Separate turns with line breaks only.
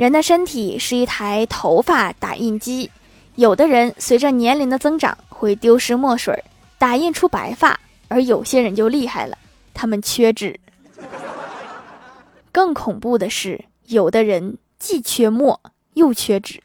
人的身体是一台头发打印机有的人随着年龄的增长会丢失墨水打印出白发而有些人就厉害了他们缺纸更恐怖的是有的人既缺墨又缺纸